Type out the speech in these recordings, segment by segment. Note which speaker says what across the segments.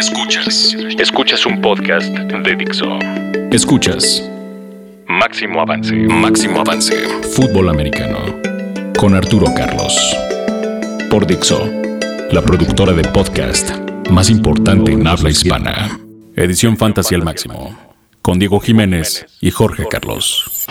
Speaker 1: Escuchas. Escuchas un podcast de Dixo. Escuchas. Máximo avance. Máximo avance. Fútbol americano. Con Arturo Carlos. Por Dixo. La productora de podcast más importante en habla hispana. Edición Fantasy al máximo. Con Diego Jiménez y Jorge Carlos.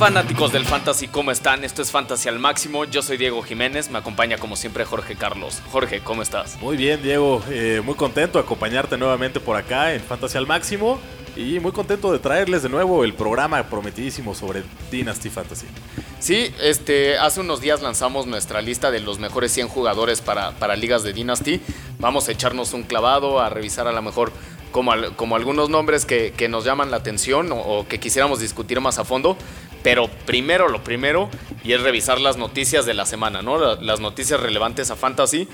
Speaker 2: Fanáticos del Fantasy, ¿cómo están? Esto es Fantasy al máximo. Yo soy Diego Jiménez, me acompaña como siempre Jorge Carlos. Jorge, ¿cómo estás?
Speaker 3: Muy bien, Diego. Eh, muy contento de acompañarte nuevamente por acá en Fantasy al máximo. Y muy contento de traerles de nuevo el programa prometidísimo sobre Dynasty Fantasy.
Speaker 2: Sí, este, hace unos días lanzamos nuestra lista de los mejores 100 jugadores para, para ligas de Dynasty. Vamos a echarnos un clavado, a revisar a lo mejor como, como algunos nombres que, que, nos llaman la atención o, o, que quisiéramos discutir más a fondo. Pero primero lo primero, y es revisar las noticias de la semana, ¿no? Las noticias relevantes a Fantasy.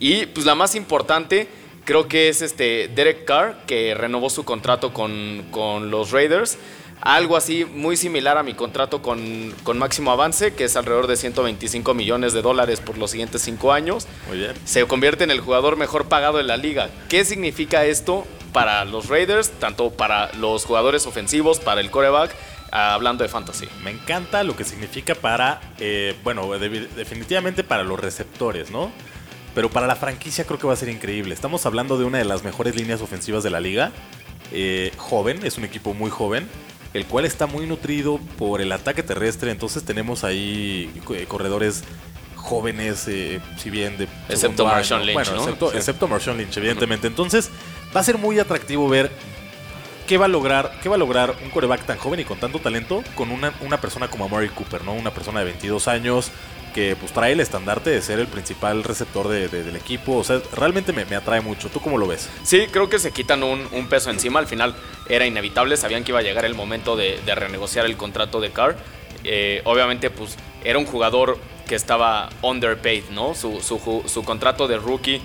Speaker 2: Y pues la más importante, creo que es este Derek Carr, que renovó su contrato con, con los Raiders. Algo así muy similar a mi contrato con, con, Máximo Avance, que es alrededor de 125 millones de dólares por los siguientes cinco años.
Speaker 3: Muy bien.
Speaker 2: Se convierte en el jugador mejor pagado de la liga. ¿Qué significa esto para los Raiders? Tanto para los jugadores ofensivos, para el coreback hablando de fantasy.
Speaker 3: Me encanta lo que significa para, eh, bueno, de, definitivamente para los receptores, ¿no? Pero para la franquicia creo que va a ser increíble. Estamos hablando de una de las mejores líneas ofensivas de la liga. Eh, joven, es un equipo muy joven, el cual está muy nutrido por el ataque terrestre. Entonces tenemos ahí eh, corredores jóvenes, eh, si bien de...
Speaker 2: Excepto Marshawn Lynch,
Speaker 3: Bueno,
Speaker 2: ¿no?
Speaker 3: excepto,
Speaker 2: Sí.
Speaker 3: excepto Marshawn Lynch, evidentemente. Entonces va a ser muy atractivo ver qué va a lograr, qué va a lograr un coreback tan joven y con tanto talento con una, una persona como Murray Cooper, ¿no? Una persona de 22 años que pues trae el estandarte de ser el principal receptor de- de- del equipo. O sea, realmente me, me atrae mucho. ¿Tú cómo lo ves?
Speaker 2: Sí, creo que se quitan un, un peso encima. Al final era inevitable. Sabían que iba a llegar el momento de, renegociar el contrato de Carr. Eh, obviamente, pues era un jugador que estaba underpaid, ¿no? Su, su su contrato de rookie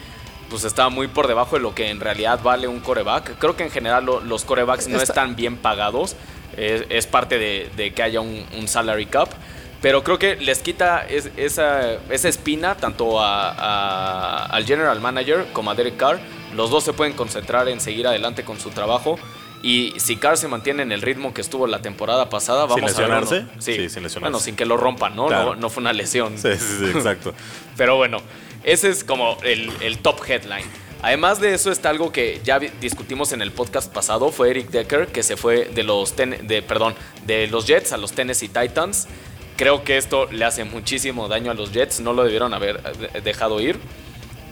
Speaker 2: pues estaba muy por debajo de lo que en realidad vale un coreback. Creo que en general lo- los corebacks no
Speaker 3: Está-
Speaker 2: están bien pagados. Es, es parte de, de que haya un, un salary cap. Pero creo que les quita es- esa, esa espina tanto a- a- al general manager como a Derek Carr. Los dos se pueden concentrar en seguir adelante con su trabajo. Y si Carr se mantiene en el ritmo que estuvo la temporada pasada,
Speaker 3: ¿Sin
Speaker 2: vamos a ver.
Speaker 3: lesionarse?
Speaker 2: uno-
Speaker 3: Sí, sin lesionarse.
Speaker 2: Bueno, sin que lo rompan, ¿no?
Speaker 3: Claro.
Speaker 2: No, no fue una lesión.
Speaker 3: Sí, sí, sí, exacto.
Speaker 2: Pero bueno, ese es como el, el top headline. Además de eso está algo que ya discutimos en el podcast pasado, fue Eric Decker que se fue de los ten- de perdón, de los Jets a los Tennessee Titans. Creo que esto le hace muchísimo daño a los Jets, no lo debieron haber eh, dejado ir.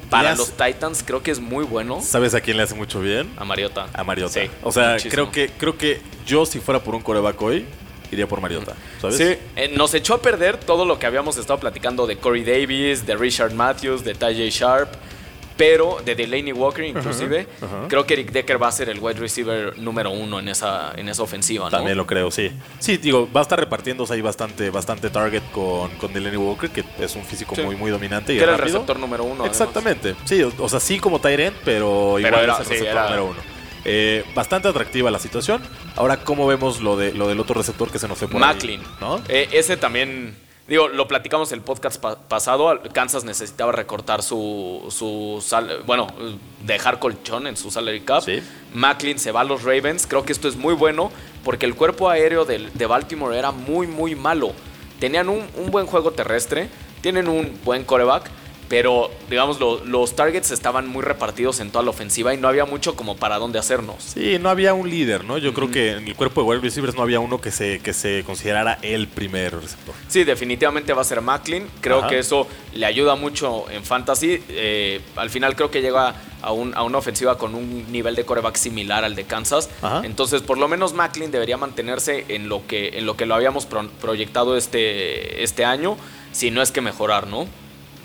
Speaker 2: Para los Titans creo que es muy bueno
Speaker 3: ¿Sabes a quién le hace mucho bien?
Speaker 2: a Mariota.
Speaker 3: A Mariota.
Speaker 2: Sí,
Speaker 3: o sea,
Speaker 2: muchísimo.
Speaker 3: creo que, creo que yo si fuera por un coreback hoy, iría por Mariota. ¿Sabes?
Speaker 2: Sí, eh, nos echó a perder todo lo que habíamos estado platicando de Corey Davis, de Richard Matthews, de Tajay Sharp, pero de Delaney Walker inclusive. Creo que Eric Decker va a ser el wide receiver número uno en esa, en esa ofensiva, ¿no?
Speaker 3: También lo creo, sí. Sí, digo, va a estar repartiéndose ahí bastante, bastante target con, con Delaney Walker, que es un físico
Speaker 2: Sí.
Speaker 3: muy, muy dominante y
Speaker 2: Que era el receptor número uno. además.
Speaker 3: Exactamente. Sí, o, o sea, sí como Tyrant, pero igual
Speaker 2: era-
Speaker 3: es el
Speaker 2: sí,
Speaker 3: receptor
Speaker 2: era-
Speaker 3: número uno. Eh, bastante atractiva la situación. Ahora, ¿cómo vemos lo, de, lo del otro receptor que se nos fue por ahí?
Speaker 2: Macklin.
Speaker 3: ¿No?
Speaker 2: Eh, ese también, digo, lo platicamos el podcast pa- pasado. Kansas necesitaba recortar su, su sal- bueno, dejar colchón en su salary cap.
Speaker 3: Sí.
Speaker 2: Macklin se va a los Ravens. Creo que esto es muy bueno porque el cuerpo aéreo de, Baltimore era muy, muy malo. Tenían un, un buen juego terrestre, tienen un buen coreback. Pero, digamos, lo- los targets estaban muy repartidos en toda la ofensiva y no había mucho como para dónde hacernos.
Speaker 3: Sí, no había un líder, ¿no? Yo creo que en el cuerpo de wide receivers no había uno que se, que se considerara el primer receptor.
Speaker 2: Sí, definitivamente va a ser Macklin. Creo
Speaker 3: Ajá.
Speaker 2: que eso le ayuda mucho en fantasy. Eh, al final creo que llega a, un- a una ofensiva con un nivel de coreback similar al de Kansas.
Speaker 3: Ajá.
Speaker 2: Entonces, por lo menos Macklin debería mantenerse en lo que, en lo, que lo habíamos pro- proyectado este, este año, si no es que mejorar, ¿no?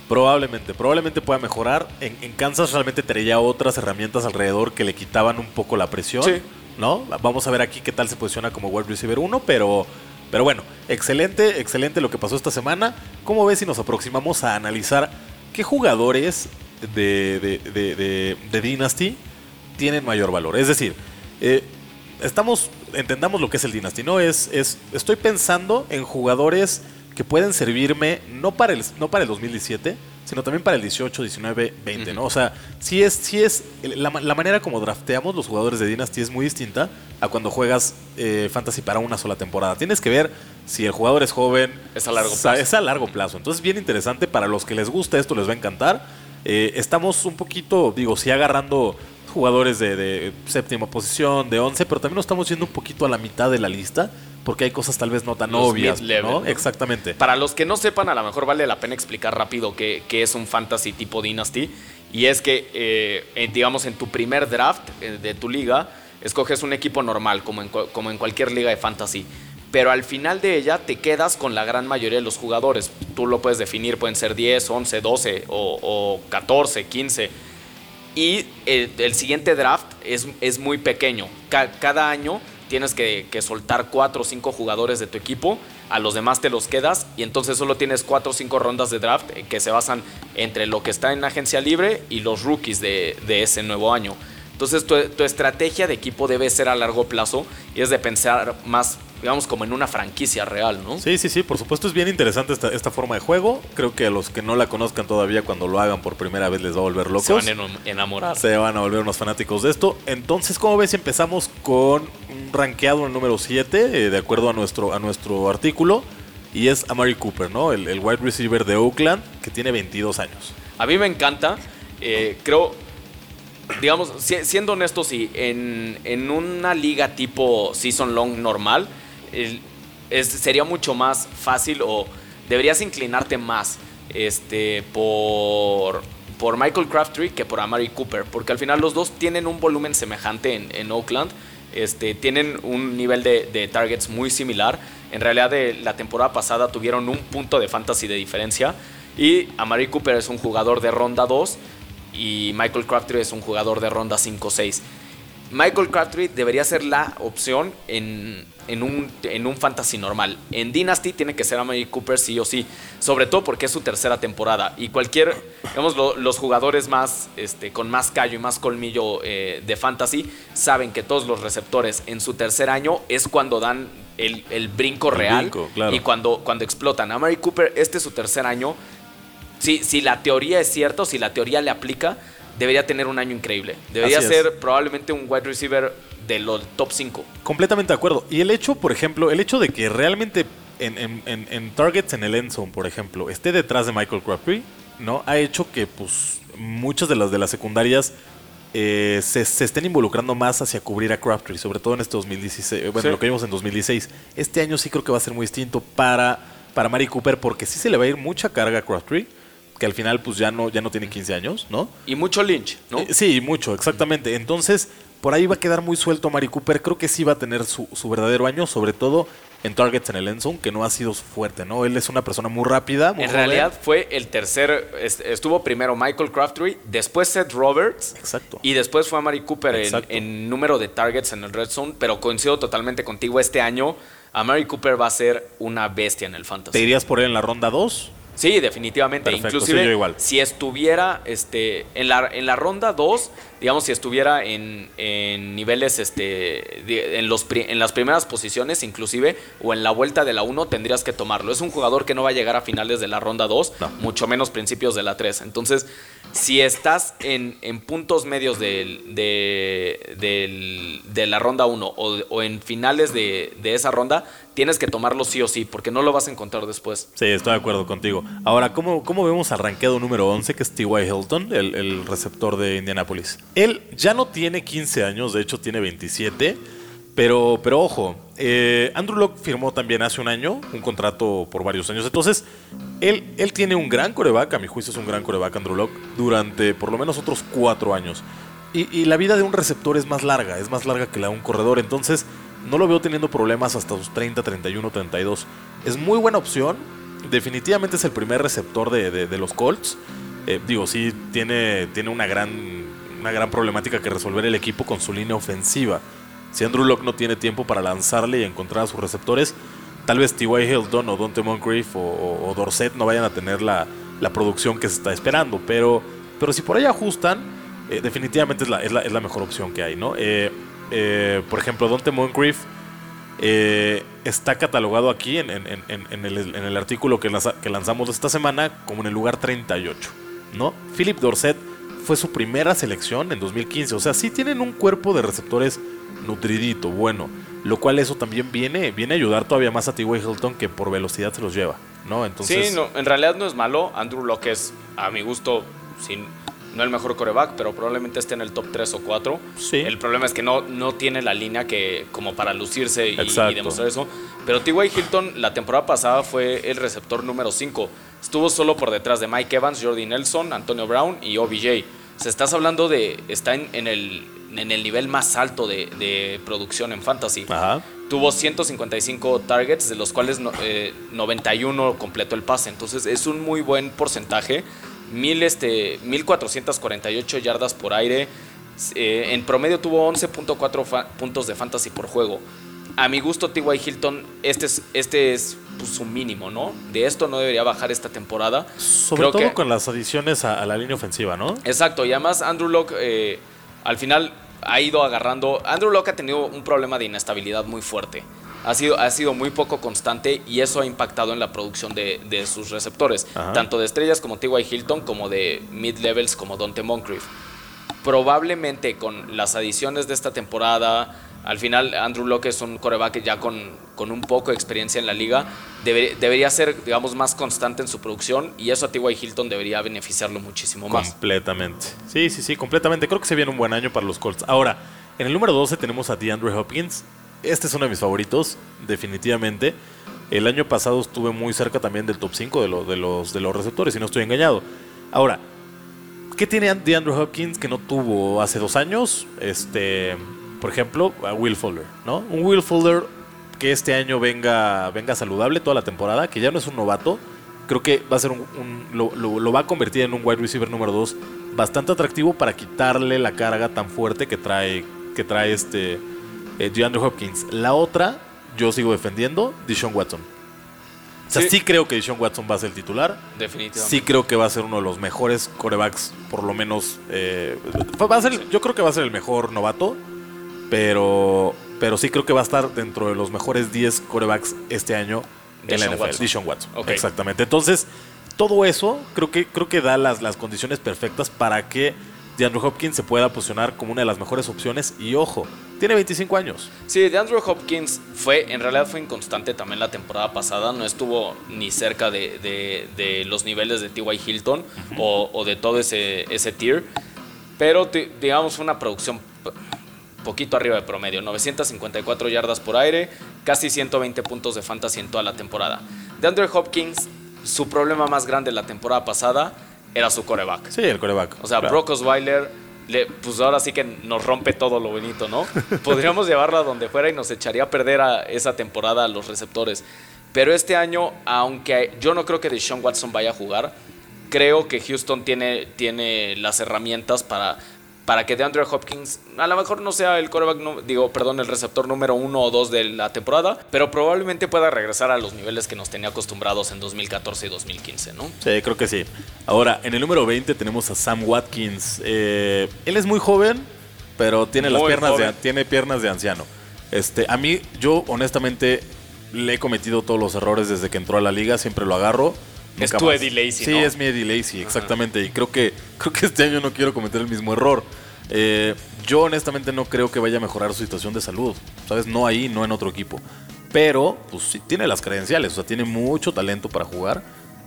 Speaker 3: Probablemente, probablemente pueda mejorar. En, en Kansas realmente traía otras herramientas alrededor que le quitaban un poco la presión.
Speaker 2: Sí.
Speaker 3: ¿No? Vamos a ver aquí qué tal se posiciona como wide receiver 1, pero, pero bueno, excelente, excelente lo que pasó esta semana. ¿Cómo ves si nos aproximamos a analizar qué jugadores de, de, de- de- de Dynasty tienen mayor valor? Es decir, eh, estamos, entendamos lo que es el Dynasty, ¿no? Es, es, estoy pensando en jugadores que pueden servirme no para el, no para el 2017, sino también para el 18, 19, 20, ¿no? O sea, sí es, sí es la, manera como drafteamos los jugadores de Dynasty es muy distinta a cuando juegas eh, Fantasy para una sola temporada. Tienes que ver si el jugador es joven.
Speaker 2: Es a largo plazo.
Speaker 3: Es a largo plazo. Entonces, bien interesante. Para los que les gusta esto, les va a encantar. Eh, estamos un poquito, digo, sí agarrando jugadores de, de, séptima posición, de 11, pero también nos estamos yendo un poquito a la mitad de la lista porque hay cosas tal vez no tan obvias, ¿no? Exactamente.
Speaker 2: Para los que no sepan, a lo mejor vale la pena explicar rápido qué, es un fantasy tipo Dynasty. Y es que, eh, digamos, en tu primer draft eh, de tu liga, escoges un equipo normal, como en, como en cualquier liga de fantasy. Pero al final de ella te quedas con la gran mayoría de los jugadores. Tú lo puedes definir, pueden ser 10, 11, 12 o, 14, 15. Y el, siguiente draft es, es muy pequeño. cada año tienes que, soltar cuatro o cinco jugadores de tu equipo, a los demás te los quedas y entonces solo tienes cuatro o cinco rondas de draft que se basan entre lo que está en agencia libre y los rookies de, de ese nuevo año. Entonces tu, estrategia de equipo debe ser a largo plazo y es de pensar más, digamos, como en una franquicia real, ¿no?
Speaker 3: Sí, sí, sí, por supuesto es bien interesante esta, esta forma de juego. Creo que a los que no la conozcan todavía cuando lo hagan por primera vez les va a volver locos. Se
Speaker 2: van a enamorar.
Speaker 3: Se van a volver unos fanáticos de esto. Entonces, ¿cómo ves empezamos con un rankeado en el número 7, eh, de acuerdo a nuestro, a nuestro artículo? Y es Amari Cooper, ¿no? El, el wide receiver de Oakland, que tiene 22 años.
Speaker 2: A mí me encanta. Eh, creo, digamos, siendo honestos, sí, en, una liga tipo season long normal, sería mucho más fácil o deberías inclinarte más este, por, por Michael Crabtree que por Amari Cooper, porque al final los dos tienen un volumen semejante en, Oakland. Este, tienen un nivel de, de, targets muy similar. En realidad, de la temporada pasada tuvieron un punto de fantasy de diferencia. Y Amari Cooper es un jugador de ronda 2 y Michael Crabtree es un jugador de ronda 5-6. Michael Crabtree debería ser la opción en, un, en, un, fantasy normal. En Dynasty tiene que ser a Mary Cooper sí o sí, sobre todo porque es su tercera temporada y cualquier, digamos, los jugadores más, este, con más callo y más colmillo eh, de fantasy saben que todos los receptores en su tercer año es cuando dan el, brinco real y cuando, cuando explotan. A Mary Cooper, este es su tercer año si, si la teoría es cierta si la teoría le aplica, debería tener un año increíble. Debería ser probablemente un wide receiver de los top 5.
Speaker 3: Completamente de acuerdo. Y el hecho, por ejemplo, el hecho de que realmente en, targets en el end zone, por ejemplo, esté detrás de Michael Crabtree, ¿no? Ha hecho que pues muchas de las de las secundarias eh, se, estén involucrando más hacia cubrir a Crabtree, sobre todo en este 2016, bueno, lo que vimos en 2016. Este año sí creo que va a ser muy distinto para, para Mari Cooper porque sí se le va a ir mucha carga a Crabtree que al final pues ya no, ya no tiene 15 años, ¿no?
Speaker 2: Y mucho Lynch, ¿no?
Speaker 3: Eh, sí, mucho, exactamente. Entonces, por ahí va a quedar muy suelto Mari Cooper. Creo que sí va a tener su, verdadero año, sobre todo en targets en el endzone, que no ha sido fuerte, ¿no? Él es una persona muy rápida.
Speaker 2: en realidad fue el tercer, estuvo primero Michael Crabtree, después Seth Roberts.
Speaker 3: Exacto.
Speaker 2: Y después fue a Mari Cooper en, en, número de targets en el red zone, pero coincido totalmente contigo, este año a Mari Cooper va a ser una bestia en el fantasy.
Speaker 3: ¿Te irías por él en la ronda 2?
Speaker 2: Sí, definitivamente. Inclusive,
Speaker 3: igual.
Speaker 2: si estuviera este, en, la, en la ronda 2, digamos, si estuviera en, niveles, este, en, los, en las primeras posiciones, inclusive, o en la vuelta de la 1, tendrías que tomarlo. Es un jugador que no va a llegar a finales de la ronda 2, mucho menos principios de la 3. Entonces, si estás en, puntos medios de, de, la ronda 1 o, en finales de, esa ronda, tienes que tomarlo sí o sí, porque no lo vas a encontrar después.
Speaker 3: Sí, estoy de acuerdo contigo. Ahora, ¿cómo, cómo vemos al ranqueado número 11, que es T.Y. Hilton, el, el receptor de Indianapolis? Él ya no tiene 15 años, de hecho tiene 27. Pero, pero ojo, eh, Andrew Locke firmó también hace un año un contrato por varios años. Entonces, él, él tiene un gran coreback, a mi juicio es un gran coreback Andrew Locke, durante por lo menos otros cuatro años. Y, la vida de un receptor es más larga, es más larga que la de un corredor. Entonces, no lo veo teniendo problemas hasta sus 30, 31, 32. Es muy buena opción. Definitivamente es el primer receptor de, los Colts. Eh, digo, sí, tiene, tiene una, gran, una gran problemática que resolver el equipo con su línea ofensiva. Si Andrew Locke no tiene tiempo para lanzarle y encontrar a sus receptores, tal vez T.Y. Hilton o Dante Moncrief o, Dorset no vayan a tener la, producción que se está esperando. Pero, pero si por ahí ajustan, eh, definitivamente es la, es, la, mejor opción que hay, ¿no? Eh, eh, por ejemplo, Dante Moncrief está catalogado aquí en, el, artículo que, que, lanzamos esta semana como en el lugar 38. ¿no? Philip Dorset fue su primera selección en 2015. O sea, sí tienen un cuerpo de receptores nutridito, bueno. Lo cual eso también viene, viene a ayudar todavía más a T.Y. Hilton que por velocidad se los lleva. ¿no?
Speaker 2: Entonces, sí, en realidad no es malo. Andrew Locke es, a mi gusto, sin no el mejor coreback, pero probablemente esté en el top 3 o 4.
Speaker 3: Sí.
Speaker 2: El problema es que no, no tiene la línea que como para lucirse y, demostrar eso. Pero T.Y. Hilton la temporada pasada fue el receptor número 5. Estuvo solo por detrás de Mike Evans, Jordi Nelson, Antonio Brown y OBJ. Se estás hablando de. Está en, el, en el nivel más alto de, producción en fantasy. Tuvo 155 targets, de los cuales 91 eh, completó el pase. Entonces es un muy buen porcentaje mil, este, 1448 yardas por aire. Eh, en promedio tuvo 11.4 puntos de fantasy por juego. A mi gusto, T.Y. Hilton, este es, este es pues, su mínimo, ¿no? De esto no debería bajar esta temporada.
Speaker 3: Sobre todo con las adiciones a, la línea ofensiva, ¿no?
Speaker 2: Exacto, y además Andrew Locke eh, al final ha ido agarrando. Andrew Locke ha tenido un problema de inestabilidad muy fuerte ha sido, ha sido muy poco constante y eso ha impactado en la producción de, sus receptores, tanto de estrellas como T.Y. Hilton, como de mid-levels como Dante Moncrief. Probablemente con las adiciones de esta temporada, al final Andrew Locke es un coreback ya con, con un poco de experiencia en la liga, debería ser, digamos, más constante en su producción y eso a T.Y. Hilton debería beneficiarlo muchísimo más.
Speaker 3: Completamente. Sí, sí, sí, completamente. Creo que se viene un buen año para los Colts. Ahora, en el número 12 tenemos a DeAndre Hopkins este es uno de mis favoritos, definitivamente. El año pasado estuve muy cerca también del top 5 de, de, los, de los receptores, y no estoy engañado. Ahora, ¿qué tiene DeAndre Hopkins que no tuvo hace dos años? Este, por ejemplo, a Will Fuller, ¿no? Un Will Fuller que este año venga, venga saludable toda la temporada, que ya no es un novato. Creo que va a ser un, lo, lo, va a convertir en un wide receiver número 2 bastante atractivo para quitarle la carga tan fuerte que trae, que trae este eh, DeAndre Hopkins. La otra, yo sigo defendiendo, Deshaun Watson. O sea, sí. creo que Deshaun Watson va a ser el titular.
Speaker 2: Definitivamente.
Speaker 3: Sí creo que va a ser uno de los mejores corebacks, por lo menos. Eh, va a ser, Yo creo que va a ser el mejor novato, pero, pero sí creo que va a estar dentro de los mejores 10 corebacks este año en la NFL. Watson. Exactamente. Entonces, todo eso creo que, creo que da las, las condiciones perfectas para que DeAndre Hopkins se pueda posicionar como una de las mejores opciones. Y ojo, tiene 25 años.
Speaker 2: Sí, DeAndre Hopkins fue, en realidad fue inconstante también la temporada pasada. No estuvo ni cerca de, los niveles de T.Y. Hilton o, de todo ese, ese tier. Pero digamos una producción poquito arriba de promedio. 954 yardas por aire, casi 120 puntos de fantasy en toda la temporada. DeAndre Hopkins, su problema más grande la temporada pasada era su coreback.
Speaker 3: Sí, el coreback.
Speaker 2: O sea, Brock Osweiler, le, pues ahora sí que nos rompe todo lo bonito, ¿no? Podríamos llevarlo a donde fuera y nos echaría a perder a esa temporada a los receptores. Pero este año, aunque yo no creo que Deshaun Watson vaya a jugar, creo que Houston tiene, tiene las herramientas para para que DeAndre Hopkins a lo mejor no sea el coreback, digo, perdón, el receptor número uno o dos de la temporada, pero probablemente pueda regresar a los niveles que nos tenía acostumbrados en 2014 y 2015, ¿no?
Speaker 3: Sí, creo que sí. Ahora, en el número 20 tenemos a Sam Watkins. Eh, él es muy joven, pero tiene las piernas de, tiene piernas de anciano. Este, a mí, yo honestamente le he cometido todos los errores desde que entró a la liga, siempre lo agarro.
Speaker 2: Es tu Eddie Lacy,
Speaker 3: Sí, es mi Eddie Lacy, exactamente. Y creo que, creo que este año no quiero cometer el mismo error. Eh, yo honestamente no creo que vaya a mejorar su situación de salud. ¿Sabes? No ahí, no en otro equipo. Pero, pues sí, tiene las credenciales. O sea, tiene mucho talento para jugar.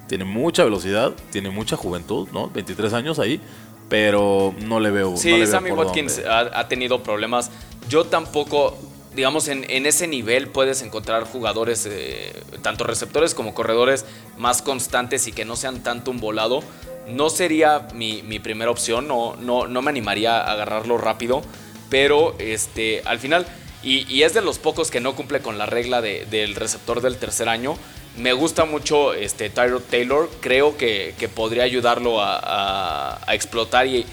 Speaker 3: Tiene mucha velocidad. Tiene mucha juventud, ¿no? 23 años ahí. Pero no le veo.
Speaker 2: Sí, Sammy Watkins ha, tenido problemas. Yo tampoco digamos, en, ese nivel puedes encontrar jugadores, eh, tanto receptores como corredores, más constantes y que no sean tanto un volado. No sería mi, primera opción, no, no, no, me animaría a agarrarlo rápido, pero este, al final, y, es de los pocos que no cumple con la regla del receptor del tercer año, me gusta mucho este, Tyrod Taylor, creo que, podría ayudarlo a, explotar y,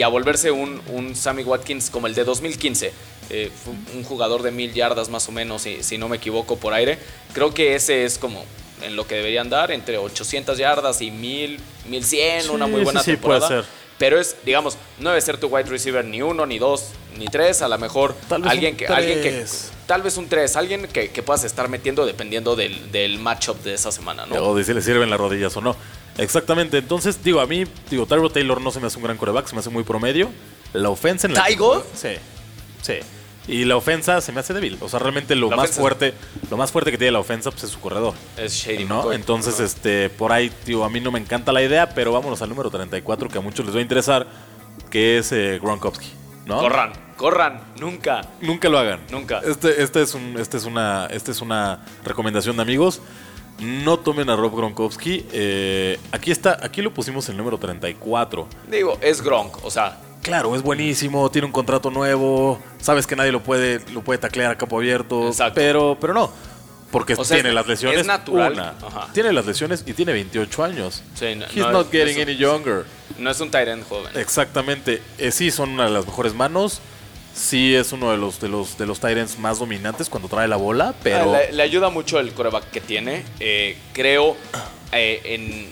Speaker 2: a volverse un Sammy Watkins como el de 2015 eh, un jugador de mil yardas más o menos, si, si, no me equivoco, por aire. Creo que ese es como en lo que deberían dar, entre 800 yardas y 1000, 1100, una muy buena temporada. Pero es, digamos, no debe ser tu wide receiver ni uno, ni dos, ni tres. A lo mejor alguien que, alguien que. Tal vez un tres, alguien que, puedas estar metiendo dependiendo del, del matchup de esa semana, ¿no?
Speaker 3: O de si le sirven las rodillas o no. Exactamente. Entonces, digo, a mí, digo, Tyro Taylor no se me hace un gran coreback, se me hace muy promedio. La ofensa en la.
Speaker 2: ¿Tygo?
Speaker 3: Sí. Sí. Y la ofensa se me hace débil. O sea, realmente lo más fuerte, lo más fuerte que tiene la ofensa pues, es su corredor.
Speaker 2: Es Shady
Speaker 3: ¿no? Entonces, este, por ahí, tío, a mí no me encanta la idea, pero vámonos al número 34 que a muchos les va a interesar, que es eh, Gronkowski. ¿no?
Speaker 2: Corran, corran, nunca.
Speaker 3: Nunca lo hagan.
Speaker 2: Nunca.
Speaker 3: Este, este es un, este es una, este es una recomendación de amigos. No tomen a Rob Gronkowski. Eh, aquí está, aquí lo pusimos el número 34.
Speaker 2: Digo, es Gronk, o sea,
Speaker 3: claro, es buenísimo, tiene un contrato nuevo, sabes que nadie lo puede, lo puede taclear a capo abierto, pero, pero no. Porque tiene las lesiones.
Speaker 2: Es natural.
Speaker 3: Tiene las lesiones y tiene 28 años. He's not getting any younger.
Speaker 2: No es un Tyrant joven.
Speaker 3: Exactamente. Eh, sí, son una de las mejores manos. Sí, es uno de los de los de los Tyrants más dominantes cuando trae la bola, pero.
Speaker 2: Ah, le, ayuda mucho el coreback que tiene. Eh, creo eh, en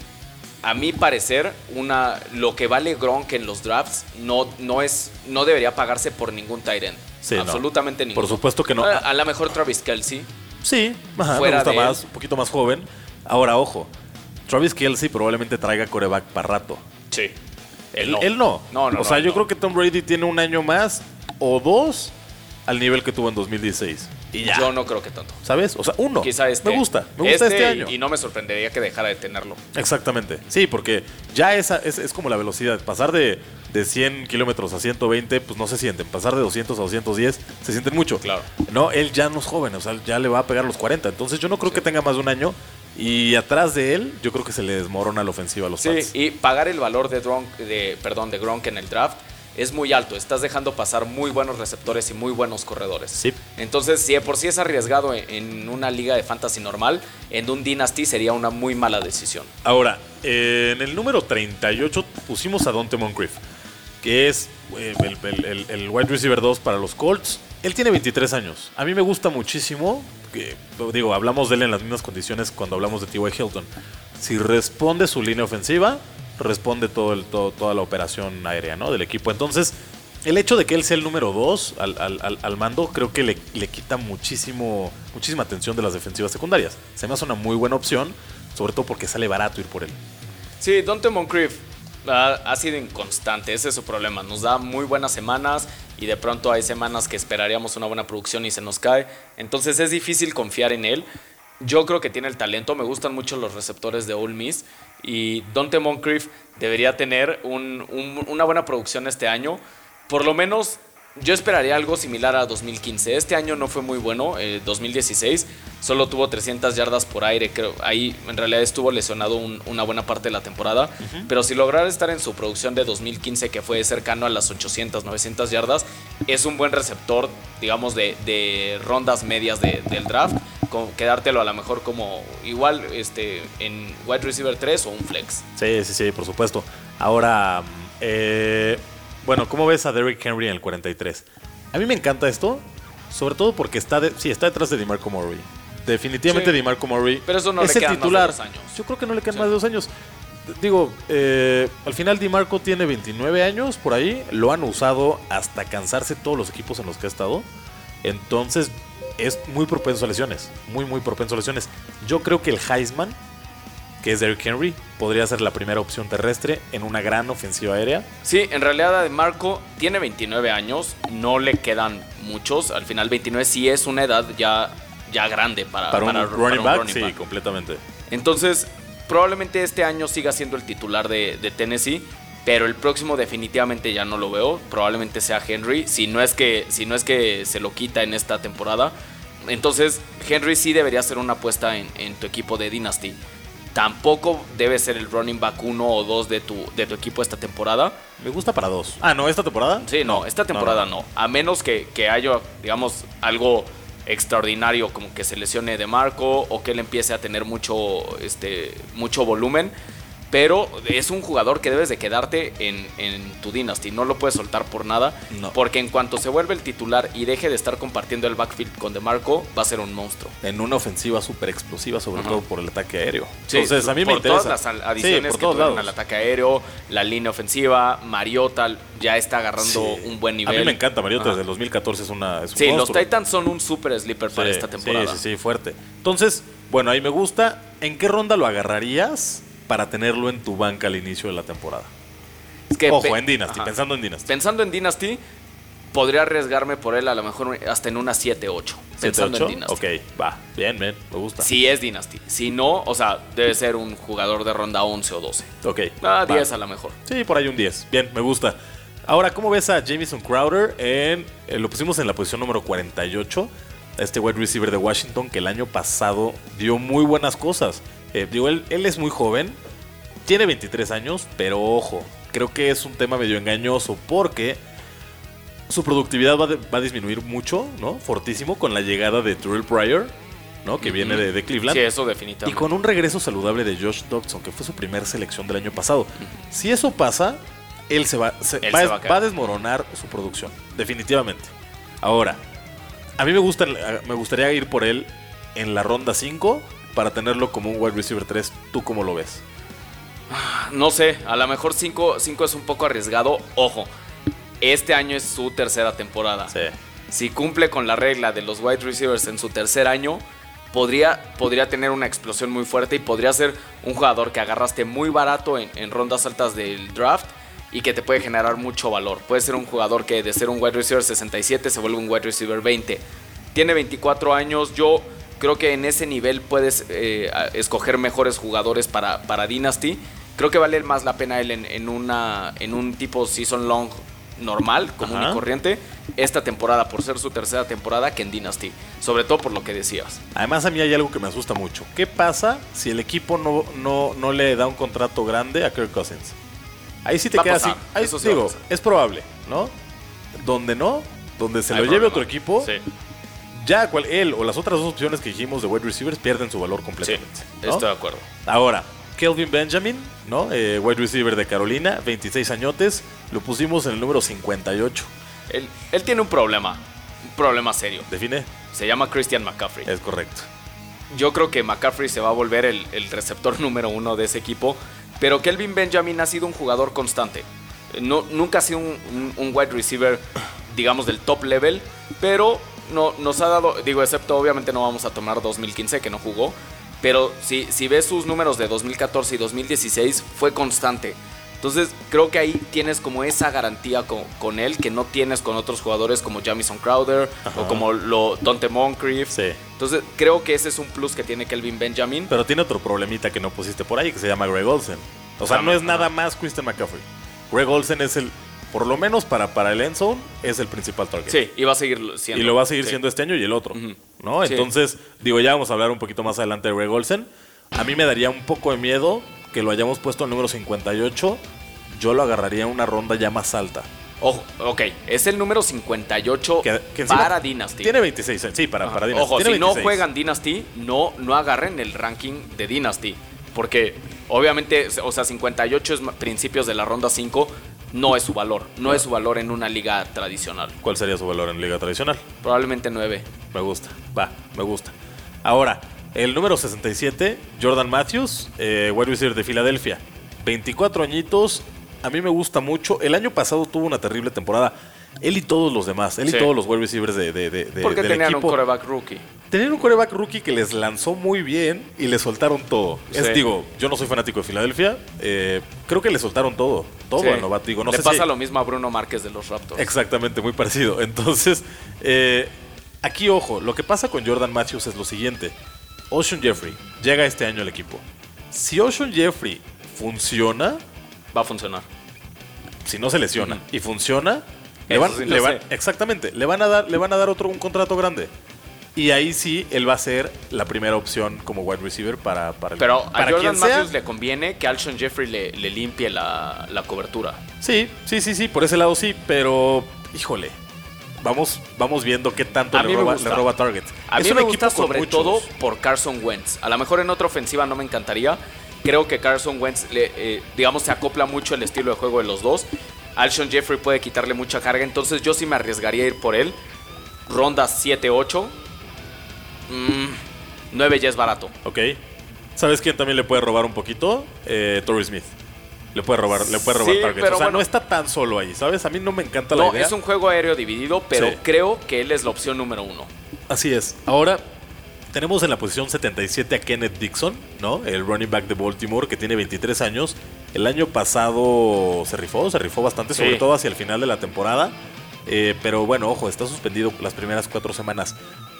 Speaker 2: a mi parecer, una, lo que vale Gronk en los drafts no, no, es, no debería pagarse por ningún Tyrant. Absolutamente ningún.
Speaker 3: Por supuesto que no.
Speaker 2: A, lo mejor Travis Kelsey.
Speaker 3: Sí, fuera me más, un poquito más joven. Ahora, ojo, Travis Kelsey probablemente traiga coreback para rato.
Speaker 2: Sí.
Speaker 3: Él no. Él no. o sea, yo creo que Tom Brady tiene un año más o dos al nivel que tuvo en 2016.
Speaker 2: Y ya. Yo no creo que tanto.
Speaker 3: ¿Sabes? O sea, uno.
Speaker 2: Quizá este.
Speaker 3: Me gusta. Me gusta este, este año.
Speaker 2: Y no me sorprendería que dejara de tenerlo.
Speaker 3: Exactamente. Sí, porque ya esa es, es como la velocidad. Pasar de, de 100 kilómetros a 120, pues no se sienten. Pasar de 200 a 210, se sienten mucho.
Speaker 2: Claro.
Speaker 3: No, él ya no es joven. O sea, ya le va a pegar los 40. Entonces yo no creo que tenga más de un año. Y atrás de él, yo creo que se le desmorona la ofensiva a los
Speaker 2: Sí, y pagar el valor de, Gronk, de, perdón, de Gronk en el draft es muy alto. Estás dejando pasar muy buenos receptores y muy buenos corredores.
Speaker 3: Sí.
Speaker 2: Entonces, si de por sí es arriesgado en una liga de fantasy normal, en un Dynasty sería una muy mala decisión.
Speaker 3: Ahora, en el número 38 pusimos a Dante Moncrief, que es eh, el, wide receiver 2 para los Colts. Él tiene 23 años. A mí me gusta muchísimo. Que, digo, hablamos de él en las mismas condiciones cuando hablamos de T.Y. Hilton. Si responde su línea ofensiva, responde toda la operación aérea del equipo. Entonces, el hecho de que él sea el número 2 al, mando, creo que le, quita muchísimo, muchísima atención de las defensivas secundarias. Se me hace una muy buena opción, sobre todo porque sale barato ir por él.
Speaker 2: Sí, Dante Moncrief ha, ha sido inconstante, ese es su problema. Nos da muy buenas semanas y de pronto hay semanas que esperaríamos una buena producción y se nos cae. Entonces es difícil confiar en él. Yo creo que tiene el talento, me gustan mucho los receptores de Ole Miss y Dante Moncrief debería tener una buena producción este año. Por lo menos yo esperaría algo similar a 2015. Este año no fue muy bueno, 2016. Eh, solo tuvo 300 yardas por aire. Creo. Ahí en realidad estuvo lesionado una buena parte de la temporada. Pero si lograra estar en su producción de 2015, que fue cercano a las 800, 900 yardas, es un buen receptor, digamos, de, rondas medias del draft. quedártelo a lo mejor como igual este, en wide receiver 3 o un flex.
Speaker 3: Sí, sí, sí, por supuesto. Ahora, eh bueno, ¿cómo ves a Derrick Henry en el 43? A mí me encanta esto, sobre todo porque está, sí, está detrás de DeMarco Murray. Definitivamente DeMarco Murray
Speaker 2: Pero eso no es el titular. Más de dos años.
Speaker 3: Yo creo que no le quedan más de dos años. Digo, eh, al final DeMarco tiene 29 años por ahí. Lo han usado hasta cansarse todos los equipos en los que ha estado. Entonces es muy propenso a lesiones. Muy, muy propenso a lesiones. Yo creo que el Heisman que es Derrick Henry, podría ser la primera opción terrestre en una gran ofensiva aérea.
Speaker 2: Sí, en realidad Marco tiene 29 años, no le quedan muchos, al final 29 sí es una edad ya, ya grande para,
Speaker 3: para, un, running, back, sí, completamente.
Speaker 2: Entonces, probablemente este año siga siendo el titular de, de Tennessee, pero el próximo definitivamente ya no lo veo, probablemente sea Henry, si no es que, si no es que se lo quita en esta temporada. Entonces, Henry sí debería ser una apuesta en, en tu equipo de Dynasty tampoco debe ser el running back uno o dos de tu, de tu equipo esta temporada.
Speaker 3: Me gusta para dos. Ah, ¿no? ¿Esta temporada?
Speaker 2: Sí, no, esta temporada no. A menos que, haya, digamos, algo extraordinario como que se lesione de Marco o que él empiece a tener mucho, este, mucho volumen. Pero es un jugador que debes de quedarte en, en, tu Dynasty. No lo puedes soltar por nada. Porque en cuanto se vuelve el titular y deje de estar compartiendo el backfield con DeMarco, va a ser un monstruo.
Speaker 3: En una ofensiva súper explosiva, sobre todo por el ataque aéreo. Entonces, a mí me
Speaker 2: por todas las adiciones que tuvieron al ataque aéreo, la línea ofensiva, Mariota ya está agarrando un buen nivel.
Speaker 3: A mí me encanta Mariota, desde el 2014 es una. Es
Speaker 2: sí, los Titans son un super sleeper para esta temporada.
Speaker 3: Sí, sí, sí, fuerte. Entonces, bueno, ahí me gusta. ¿En qué ronda lo agarrarías? Para tenerlo en tu banca al inicio de la temporada. Ojo, en Dynasty, pensando en Dynasty.
Speaker 2: Pensando en Dynasty, podría arriesgarme por él a lo mejor hasta en una 7-8. Pensando en Dynasty.
Speaker 3: Ok, va, bien, bien, me gusta.
Speaker 2: Si es Dynasty. Si no, o sea, debe ser un jugador de ronda 11 o 12.
Speaker 3: Ok.
Speaker 2: Ah, 10 a lo mejor.
Speaker 3: Sí, por ahí un 10. Bien, me gusta. Ahora, ¿cómo ves a Jamison Crowder? En, eh, lo pusimos en la posición número 48. Este wide receiver de Washington que el año pasado dio muy buenas cosas. Eh, digo, él, es muy joven, tiene 23 años, pero ojo, creo que es un tema medio engañoso porque su productividad va, a disminuir mucho, ¿no? Fortísimo con la llegada de Terrell Pryor, ¿no? Que viene de, Cleveland.
Speaker 2: Sí, eso definitivamente.
Speaker 3: Y con un regreso saludable de Josh Dodson, que fue su primera selección del año pasado. Si eso pasa, él se va, va, a desmoronar su producción, definitivamente. Ahora, a mí me, gusta, me gustaría ir por él en la ronda 5 para tenerlo como un wide receiver 3, ¿tú cómo lo ves?
Speaker 2: No sé, a lo mejor 5 es un poco arriesgado. Ojo, este año es su tercera temporada.
Speaker 3: Sí.
Speaker 2: Si cumple con la regla de los wide receivers en su tercer año, podría, podría tener una explosión muy fuerte y podría ser un jugador que agarraste muy barato en, en rondas altas del draft y que te puede generar mucho valor. Puede ser un jugador que de ser un wide receiver 67 se vuelve un wide receiver 20. Tiene 24 años, yo Creo que en ese nivel puedes eh, escoger mejores jugadores para, para Dynasty. Creo que vale más la pena él en, una, en un tipo season long normal, común y corriente, esta temporada, por ser su tercera temporada, que en Dynasty. Sobre todo por lo que decías.
Speaker 3: Además, a mí hay algo que me asusta mucho. ¿Qué pasa si el equipo no, no, no le da un contrato grande a Kirk Cousins? Ahí sí te queda así. Ahí Eso digo, es probable, ¿no? Donde no, donde se lo lleve otro equipo, sí ya él o las otras dos opciones que dijimos de wide receivers pierden su valor completamente.
Speaker 2: Sí, estoy de acuerdo.
Speaker 3: Ahora, Kelvin Benjamin, ¿no? Eh, wide receiver de Carolina, 26 añotes, lo pusimos en el número 58.
Speaker 2: Él, él tiene un problema, un problema serio.
Speaker 3: Define.
Speaker 2: Se llama Christian McCaffrey.
Speaker 3: Es correcto.
Speaker 2: Yo creo que McCaffrey se va a volver el, receptor número uno de ese equipo, pero Kelvin Benjamin ha sido un jugador constante. No, nunca ha sido un wide receiver, digamos, del top level, pero no, nos ha dado, digo, excepto obviamente no vamos a tomar 2015 que no jugó, pero si, si ves sus números de 2014 y 2016 fue constante. Entonces creo que ahí tienes como esa garantía con, él que no tienes con otros jugadores como Jamison Crowder o como lo Dante Moncrief.
Speaker 3: Sí.
Speaker 2: Entonces creo que ese es un plus que tiene Kelvin Benjamin.
Speaker 3: Pero tiene otro problemita que no pusiste por ahí que se llama Greg Olsen. O sea, no es nada más Christian McCaffrey. Greg Olsen es el por lo menos para, para el endzone, es el principal target.
Speaker 2: Sí, y va a seguir siendo.
Speaker 3: Y lo va a seguir siendo este año y el otro. ¿no? Entonces, digo, ya vamos a hablar un poquito más adelante de Greg Olsen. A mí me daría un poco de miedo que lo hayamos puesto al número 58. Yo lo agarraría en una ronda ya más alta.
Speaker 2: Ojo, ok, es el número 58 para Dynasty.
Speaker 3: Tiene 26, sí, para, para Dynasty.
Speaker 2: Ojo, si no juegan Dynasty, no, no agarren el ranking de Dynasty. Porque obviamente, o sea, 58 es principios de la ronda 5, no es su valor. No es su valor en una liga tradicional.
Speaker 3: ¿Cuál sería su valor en liga tradicional?
Speaker 2: Probablemente 9.
Speaker 3: Me gusta, va, me gusta. Ahora, el número 67, Jordan Matthews, eh, wide receiver de Filadelfia. 24 añitos, a mí me gusta mucho. El año pasado tuvo una terrible temporada. Él y todos los demás, él y todos los wide receivers de, de, de,
Speaker 2: Porque tenían un coreback rookie.
Speaker 3: Tenían un coreback rookie que les lanzó muy bien y le soltaron todo. Es, digo, yo no soy fanático de Filadelfia, eh, creo que le soltaron todo. Todo sí. novato. Digo, no
Speaker 2: le pasa lo mismo a Bruno Márquez de los Raptors.
Speaker 3: Exactamente, muy parecido. Entonces, eh, aquí ojo, lo que pasa con Jordan Matthews es lo siguiente. Ocean Jeffrey llega este año al equipo. Si Ocean Jeffrey funciona...
Speaker 2: Va a funcionar.
Speaker 3: Si no se lesiona y funciona, le van, exactamente, le van a dar, le van a dar otro un contrato grande. Y ahí sí, él va a ser la primera opción como wide receiver para, para
Speaker 2: Pero a Jordan Matthews le conviene que Alshon Jeffrey le, limpie la, cobertura.
Speaker 3: Sí, sí, sí, sí, por ese lado sí, pero híjole. Vamos, vamos viendo qué tanto le roba, le roba, targets.
Speaker 2: A mí me gusta sobre todo por Carson Wentz. A lo mejor en otra ofensiva no me encantaría, creo que Carson Wentz, eh, digamos, se acopla mucho el estilo de juego de los dos. Alshon Jeffrey puede quitarle mucha carga, entonces yo sí me arriesgaría a ir por él. Ronda 7-8. 9 ya es barato.
Speaker 3: Ok. ¿Sabes quién también le puede robar un poquito? Eh, Torrey Smith. Le puede robar, le puede robar
Speaker 2: Sí,
Speaker 3: targets.
Speaker 2: pero
Speaker 3: o sea,
Speaker 2: bueno.
Speaker 3: no está tan solo ahí, ¿sabes? A mí no me encanta la
Speaker 2: No,
Speaker 3: idea.
Speaker 2: es un juego aéreo dividido, pero
Speaker 3: Sí.
Speaker 2: creo que él es la opción número uno.
Speaker 3: Así es. Ahora tenemos en la posición 77 a Kenneth Dixon, ¿no? El running back de Baltimore que tiene 23 años. El año pasado se rifó, se rifó bastante,
Speaker 2: Sí.
Speaker 3: sobre todo hacia el final de la temporada. Eh, pero bueno, ojo, está suspendido las primeras cuatro semanas.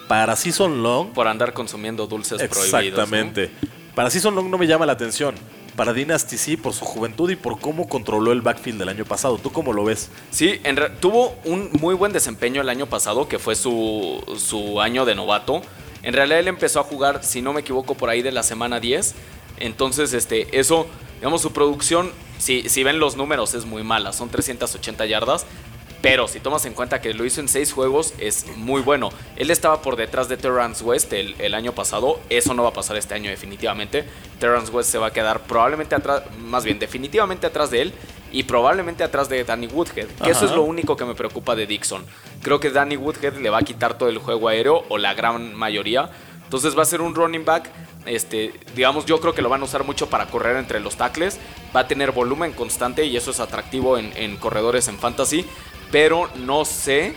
Speaker 3: Para Season Long,
Speaker 2: Por andar consumiendo dulces prohibidos. ¿no?
Speaker 3: exactamente. Para Season Long no me llama la atención. Para Dynasty sí, por su juventud y por cómo controló el backfield del año pasado. ¿Tú cómo lo ves?
Speaker 2: Sí, en tuvo un muy buen desempeño el año pasado, que fue su, su año de novato. En realidad él empezó a jugar, si no me equivoco, por ahí de la semana 10. Entonces, este, eso, digamos, su producción, si, si ven los números, es muy mala. Son 380 yardas. Pero si tomas en cuenta que lo hizo en 6 juegos, es muy bueno. Él estaba por detrás de Terrence West el, el año pasado. Eso no va a pasar este año definitivamente. Terrence West se va a quedar probablemente atrás, más bien definitivamente atrás de él. Y probablemente atrás de Danny Woodhead. Que eso es lo único que me preocupa de Dixon. Creo que Danny Woodhead le va a quitar todo el juego aéreo o la gran mayoría. Entonces va a ser un running back. Este, digamos, yo creo que lo van a usar mucho para correr entre los tackles. Va a tener volumen constante y eso es atractivo en, en corredores en fantasy. Pero no sé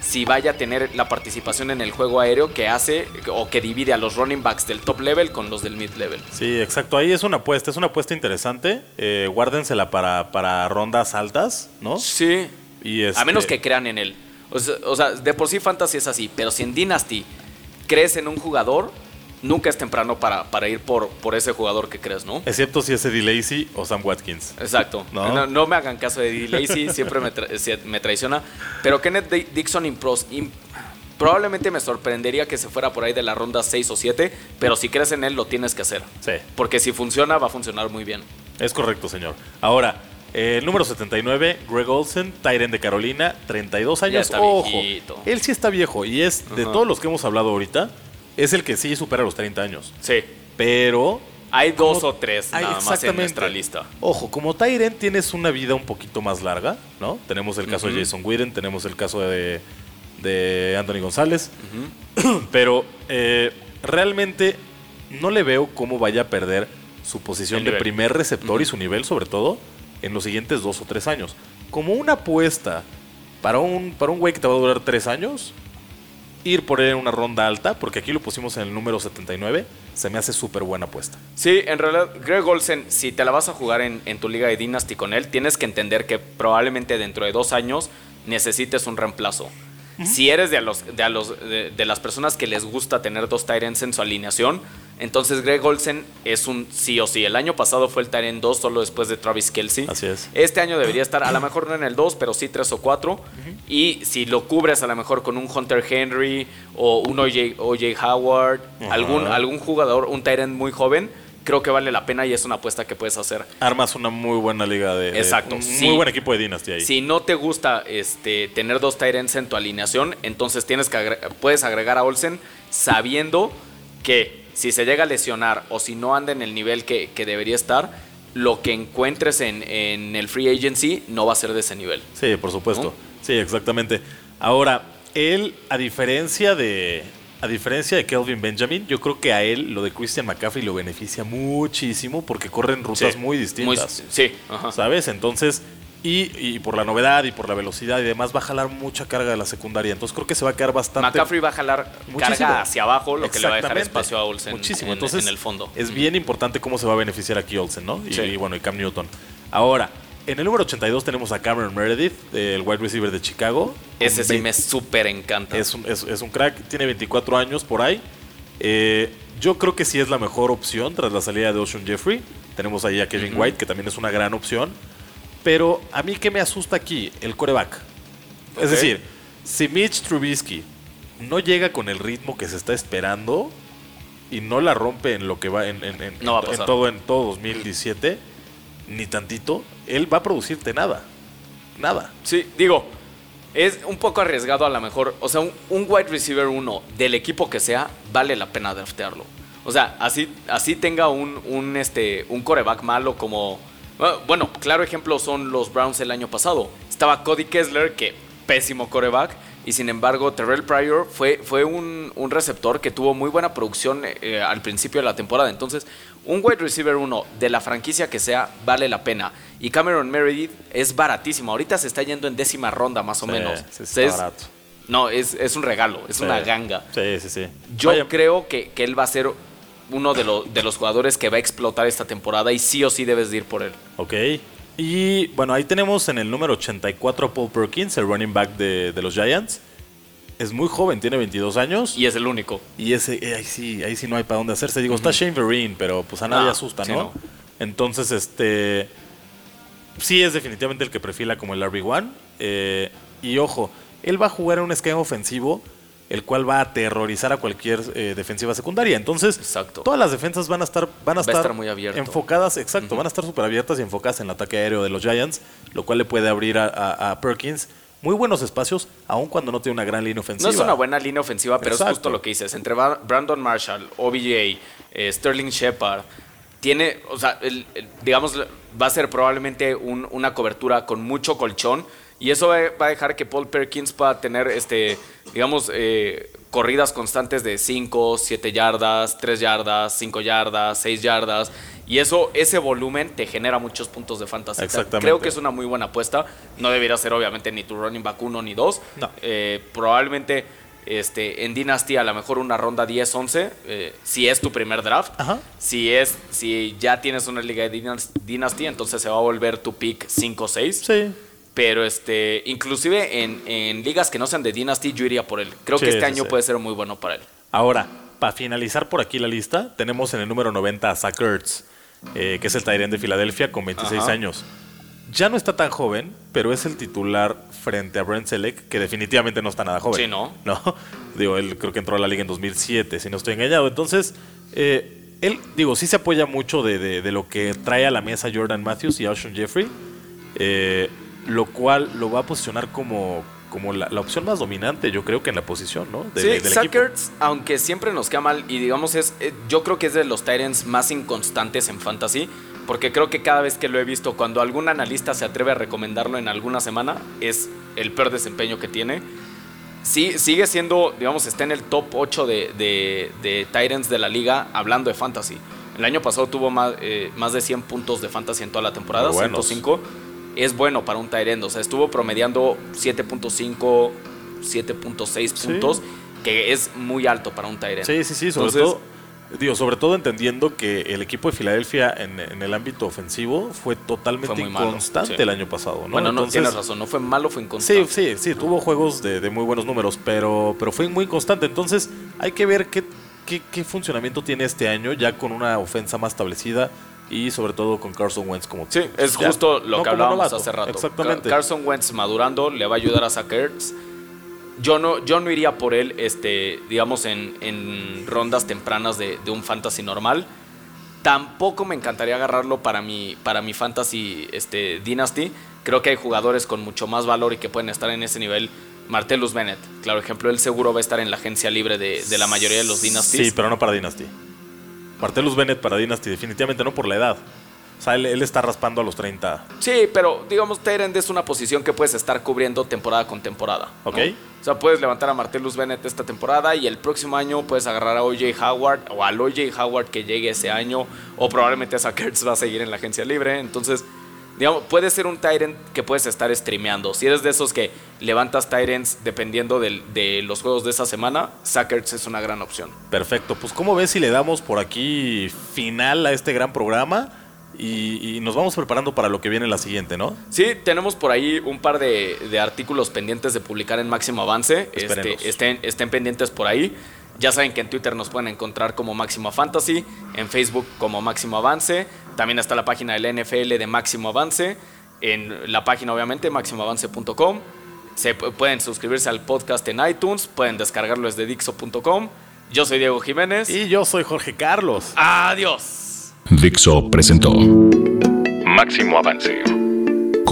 Speaker 2: si vaya a tener la participación en el juego aéreo que hace o que divide a los running backs del top level con los del mid level.
Speaker 3: Sí, exacto. Ahí es una apuesta, es una apuesta interesante. Eh, guárdensela para, para rondas altas, ¿no?
Speaker 2: Sí.
Speaker 3: Y
Speaker 2: A
Speaker 3: este-
Speaker 2: menos que crean en él. O sea, o sea, de por sí Fantasy es así, pero si en Dynasty crees en un jugador, nunca es temprano para, para ir por, por ese jugador que crees, ¿no?
Speaker 3: Excepto si es Eddie Lacy o Sam Watkins.
Speaker 2: Exacto.
Speaker 3: ¿No?
Speaker 2: No, no me hagan caso de Eddie Lacy, siempre me, tra- me traiciona. Pero Kenneth Di- Dixon impros, im- probablemente me sorprendería que se fuera por ahí de la ronda 6 o 7, pero si crees en él lo tienes que hacer.
Speaker 3: Sí,
Speaker 2: Porque si funciona, va a funcionar muy bien.
Speaker 3: es correcto, señor. Ahora, eh, número 79, Greg Olsen, Tyren de Carolina, 32 años.
Speaker 2: está
Speaker 3: Ojo,
Speaker 2: viejito.
Speaker 3: él sí está viejo y es, de todos los que hemos hablado ahorita, es el que sí supera los 30 años.
Speaker 2: Sí.
Speaker 3: Pero
Speaker 2: Hay dos
Speaker 3: Como-
Speaker 2: o tres nada más en nuestra lista.
Speaker 3: Ojo, como Tyren tienes una vida un poquito más larga, ¿no? Tenemos el caso de Jason Witten, tenemos el caso de, de Anthony González, pero eh, realmente no le veo cómo vaya a perder su posición de primer receptor y su nivel sobre todo en los siguientes dos o tres años. Como una apuesta para un, para un güey que te va a durar tres años, ir por él en una ronda alta, porque aquí lo pusimos en el número 79, se me hace súper buena apuesta.
Speaker 2: Sí, en realidad, Greg Olsen, si te la vas a jugar en, en tu liga de Dynasty con él, tienes que entender que probablemente dentro de dos años necesites un reemplazo. Si eres de, a los, de, a los, de, de las personas que les gusta tener dos Tyrants en su alineación, entonces Greg Olsen es un sí o sí. El año pasado fue el Tyrant 2 solo después de Travis Kelsey.
Speaker 3: Así es.
Speaker 2: Este año debería estar, a lo mejor no en el 2, pero sí 3 o 4. Y si lo cubres a lo mejor con un Hunter Henry o un OJ, OJ Howard, algún, algún jugador, un Tyrant muy joven, creo que vale la pena y es una apuesta que puedes hacer.
Speaker 3: Armas una muy buena liga de. de-
Speaker 2: Exacto,
Speaker 3: un
Speaker 2: sí.
Speaker 3: Muy buen equipo de Dynasty ahí.
Speaker 2: Si no te gusta este, tener dos Tyrants en tu alineación, entonces tienes que agre- puedes agregar a Olsen sabiendo que si se llega a lesionar o si no anda en el nivel que, que debería estar, lo que encuentres en, en el free agency no va a ser de ese nivel.
Speaker 3: Sí, por supuesto.
Speaker 2: ¿No?
Speaker 3: Sí, exactamente. Ahora, él, a diferencia de. A diferencia de Kelvin Benjamin, yo creo que a él lo de Christian McCaffrey lo beneficia muchísimo porque corren rutas
Speaker 2: Sí,
Speaker 3: muy distintas.
Speaker 2: sí, ajá.
Speaker 3: ¿Sabes? Entonces, y, y por la novedad y por la velocidad y demás, va a jalar mucha carga de la secundaria. Entonces creo que se va a quedar bastante.
Speaker 2: McCaffrey va a jalar
Speaker 3: Muchísimo.
Speaker 2: carga hacia abajo, lo que le va a dejar espacio a Olsen
Speaker 3: Muchísimo.
Speaker 2: en,
Speaker 3: Entonces,
Speaker 2: en el fondo.
Speaker 3: Es bien importante cómo se va a beneficiar aquí Olsen, ¿no? Y,
Speaker 2: Sí.
Speaker 3: y bueno, y Cam Newton. Ahora, en el número 82 tenemos a Cameron Meredith, el wide receiver de Chicago.
Speaker 2: Ese sí me súper encanta.
Speaker 3: es un, es- es un crack, tiene 24 años por ahí. Eh, yo creo que sí es la mejor opción tras la salida de Ocean Jeffrey. Tenemos ahí a Kevin. White, que también es una gran opción. Pero a mí, ¿qué me asusta aquí? El coreback. Es decir, si Mitch Trubisky no llega con el ritmo que se está esperando y no la rompe en lo que va en, en- en-
Speaker 2: No va a
Speaker 3: en
Speaker 2: pasar.
Speaker 3: todo en todo 2017, ni tantito, él va a producirte nada. Nada.
Speaker 2: Sí, digo, es un poco arriesgado a lo mejor. O sea, un, un wide receiver uno del equipo que sea, vale la pena draftearlo. O sea, así, así tenga un, un, este, un coreback malo como... Bueno, claro ejemplo son los Browns el año pasado. Estaba Cody Kessler, que pésimo coreback, y sin embargo Terrell Pryor fue, fue un, un receptor que tuvo muy buena producción eh, al principio de la temporada. Entonces, un wide receiver uno de la franquicia que sea vale la pena. Y Cameron Meredith es baratísimo. Ahorita se está yendo en décima ronda más o menos.
Speaker 3: Sí, barato.
Speaker 2: No, es, es, un regalo, es una ganga.
Speaker 3: Sí, sí, sí.
Speaker 2: Yo creo que, que, él va a ser uno de, de los jugadores que va a explotar esta temporada y sí o sí debes ir por él.
Speaker 3: Ok. Y bueno, ahí tenemos en el número 84 a Paul Perkins, el running back de, de los Giants es muy joven, tiene 22 años.
Speaker 2: Y es el único.
Speaker 3: Y ese, eh, ahí sí, ahí sí no hay para dónde hacerse. Digo, está Shane Vereen, pero pues a nadie ah, asusta, ¿no? Entonces, este. Sí es definitivamente el que perfila como el RB1. Eh, y ojo, él va a jugar en un esquema ofensivo el cual va a aterrorizar a cualquier eh, defensiva secundaria. Entonces, todas las defensas van a estar, van a, estar,
Speaker 2: muy
Speaker 3: enfocadas, exacto, van a estar súper abiertas y enfocadas en el ataque aéreo de los Giants, lo cual le puede abrir a Perkins muy buenos espacios, aun cuando no tiene una gran línea ofensiva.
Speaker 2: No es una buena línea ofensiva, pero es justo lo que dices. Entre Brandon Marshall, OBJ, eh, Sterling Shepard, tiene, o sea, digamos, va a ser probablemente una cobertura con mucho colchón. Y eso va a dejar que Paul Perkins pueda tener, este, digamos, eh, corridas constantes de 5, 7 yardas, 3 yardas, 5 yardas, 6 yardas. Y eso, ese volumen te genera muchos puntos de fantasía. Creo que es una muy buena apuesta. No debería ser obviamente ni tu running back 1 ni 2. Eh, probablemente este, en Dynasty a lo mejor una ronda 10-11, eh, si es tu primer draft. Si, es, si ya tienes una liga de Dynasty, entonces se va a volver tu pick 5-6.
Speaker 3: Sí.
Speaker 2: Pero este, inclusive en, ligas que no sean de Dynasty, yo iría por él. Creo que este año puede ser muy bueno para él.
Speaker 3: Ahora, para finalizar por aquí la lista, tenemos en el número 90 a Zach Ertz. Eh, que es el Tyrant de Filadelfia con 26 años. Ya no está tan joven, pero es el titular frente a Brent Selleck, que definitivamente no está nada joven.
Speaker 2: Sí, ¿no?
Speaker 3: No, digo, él creo que entró a la liga en 2007, si no estoy engañado. Entonces, eh, él, digo, sí se apoya mucho de, lo que trae a la mesa Jordan Matthews y Alshon Jeffrey, eh, lo cual lo va a posicionar como, como la, opción más dominante, yo creo que en la posición, ¿no?
Speaker 2: sí, Sackers, aunque siempre nos queda mal, y digamos, es eh, yo creo que es de los Tyrants más inconstantes en Fantasy, porque creo que cada vez que lo he visto, cuando algún analista se atreve a recomendarlo en alguna semana, es el peor desempeño que tiene. Sí, sigue siendo, digamos, está en el top 8 de, de, de Tyrants de la liga hablando de Fantasy. El año pasado tuvo más, eh, más de 100 puntos de Fantasy en toda la temporada, 105 es bueno para un Tyrend. O sea, estuvo promediando 7.5, 7.6 puntos, que es muy alto para un Tyrend.
Speaker 3: Sí, sí, sí, sobre todo. Digo, sobre todo entendiendo que el equipo de Filadelfia en, el ámbito ofensivo fue totalmente inconstante el año pasado. ¿no?
Speaker 2: Bueno, no tienes razón, no fue malo, fue inconstante.
Speaker 3: Sí, sí, sí, tuvo juegos de, muy buenos números, pero, pero fue muy constante. Entonces hay que ver qué, qué, qué funcionamiento tiene este año ya con una ofensa más establecida y sobre todo con Carson Wentz como
Speaker 2: Sí, es justo lo que hablábamos hace rato.
Speaker 3: Exactamente.
Speaker 2: Carson Wentz madurando le va a ayudar a Sackers. Yo no, yo no iría por él, este, digamos, en, en rondas tempranas de, de, un fantasy normal. Tampoco me encantaría agarrarlo para mi, para mi fantasy este, dynasty. Creo que hay jugadores con mucho más valor y que pueden estar en ese nivel. Martellus Bennett, claro ejemplo, él seguro va a estar en la agencia libre de, de la mayoría de los dynasties.
Speaker 3: Sí, pero no para dynasty. Martellus Bennett para Dynasty, definitivamente no por la edad. O sea, él, está raspando a los 30.
Speaker 2: Sí, pero digamos, Tyrend es una posición que puedes estar cubriendo temporada con temporada.
Speaker 3: Ok.
Speaker 2: O sea, puedes levantar a Martellus Bennett esta temporada y el próximo año puedes agarrar a OJ Howard o al OJ Howard que llegue ese año o probablemente a Kurtz va a seguir en la agencia libre. Entonces, digamos, puede ser un Tyrant que puedes estar streameando. Si eres de esos que levantas Tyrants dependiendo de, los juegos de esa semana, Sackers es una gran opción.
Speaker 3: Perfecto, pues ¿cómo ves si le damos por aquí final a este gran programa? Y, nos vamos preparando para lo que viene la siguiente, ¿no?
Speaker 2: Sí, tenemos por ahí un par de, artículos pendientes de publicar en Máximo Avance. Este, estén, estén pendientes por ahí. Ya saben que en Twitter nos pueden encontrar como Máximo Fantasy, en Facebook como Máximo Avance. También está la página del NFL de Máximo Avance, en la página obviamente máximoavance.com. Se pueden suscribirse al podcast en iTunes, pueden descargarlo desde dixo.com. Yo soy Diego Jiménez.
Speaker 3: Y yo soy Jorge Carlos.
Speaker 2: Adiós.
Speaker 1: Dixo presentó Máximo Avance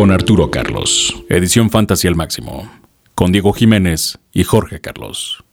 Speaker 1: con Arturo Carlos. Edición Fantasy al máximo. Con Diego Jiménez y Jorge Carlos.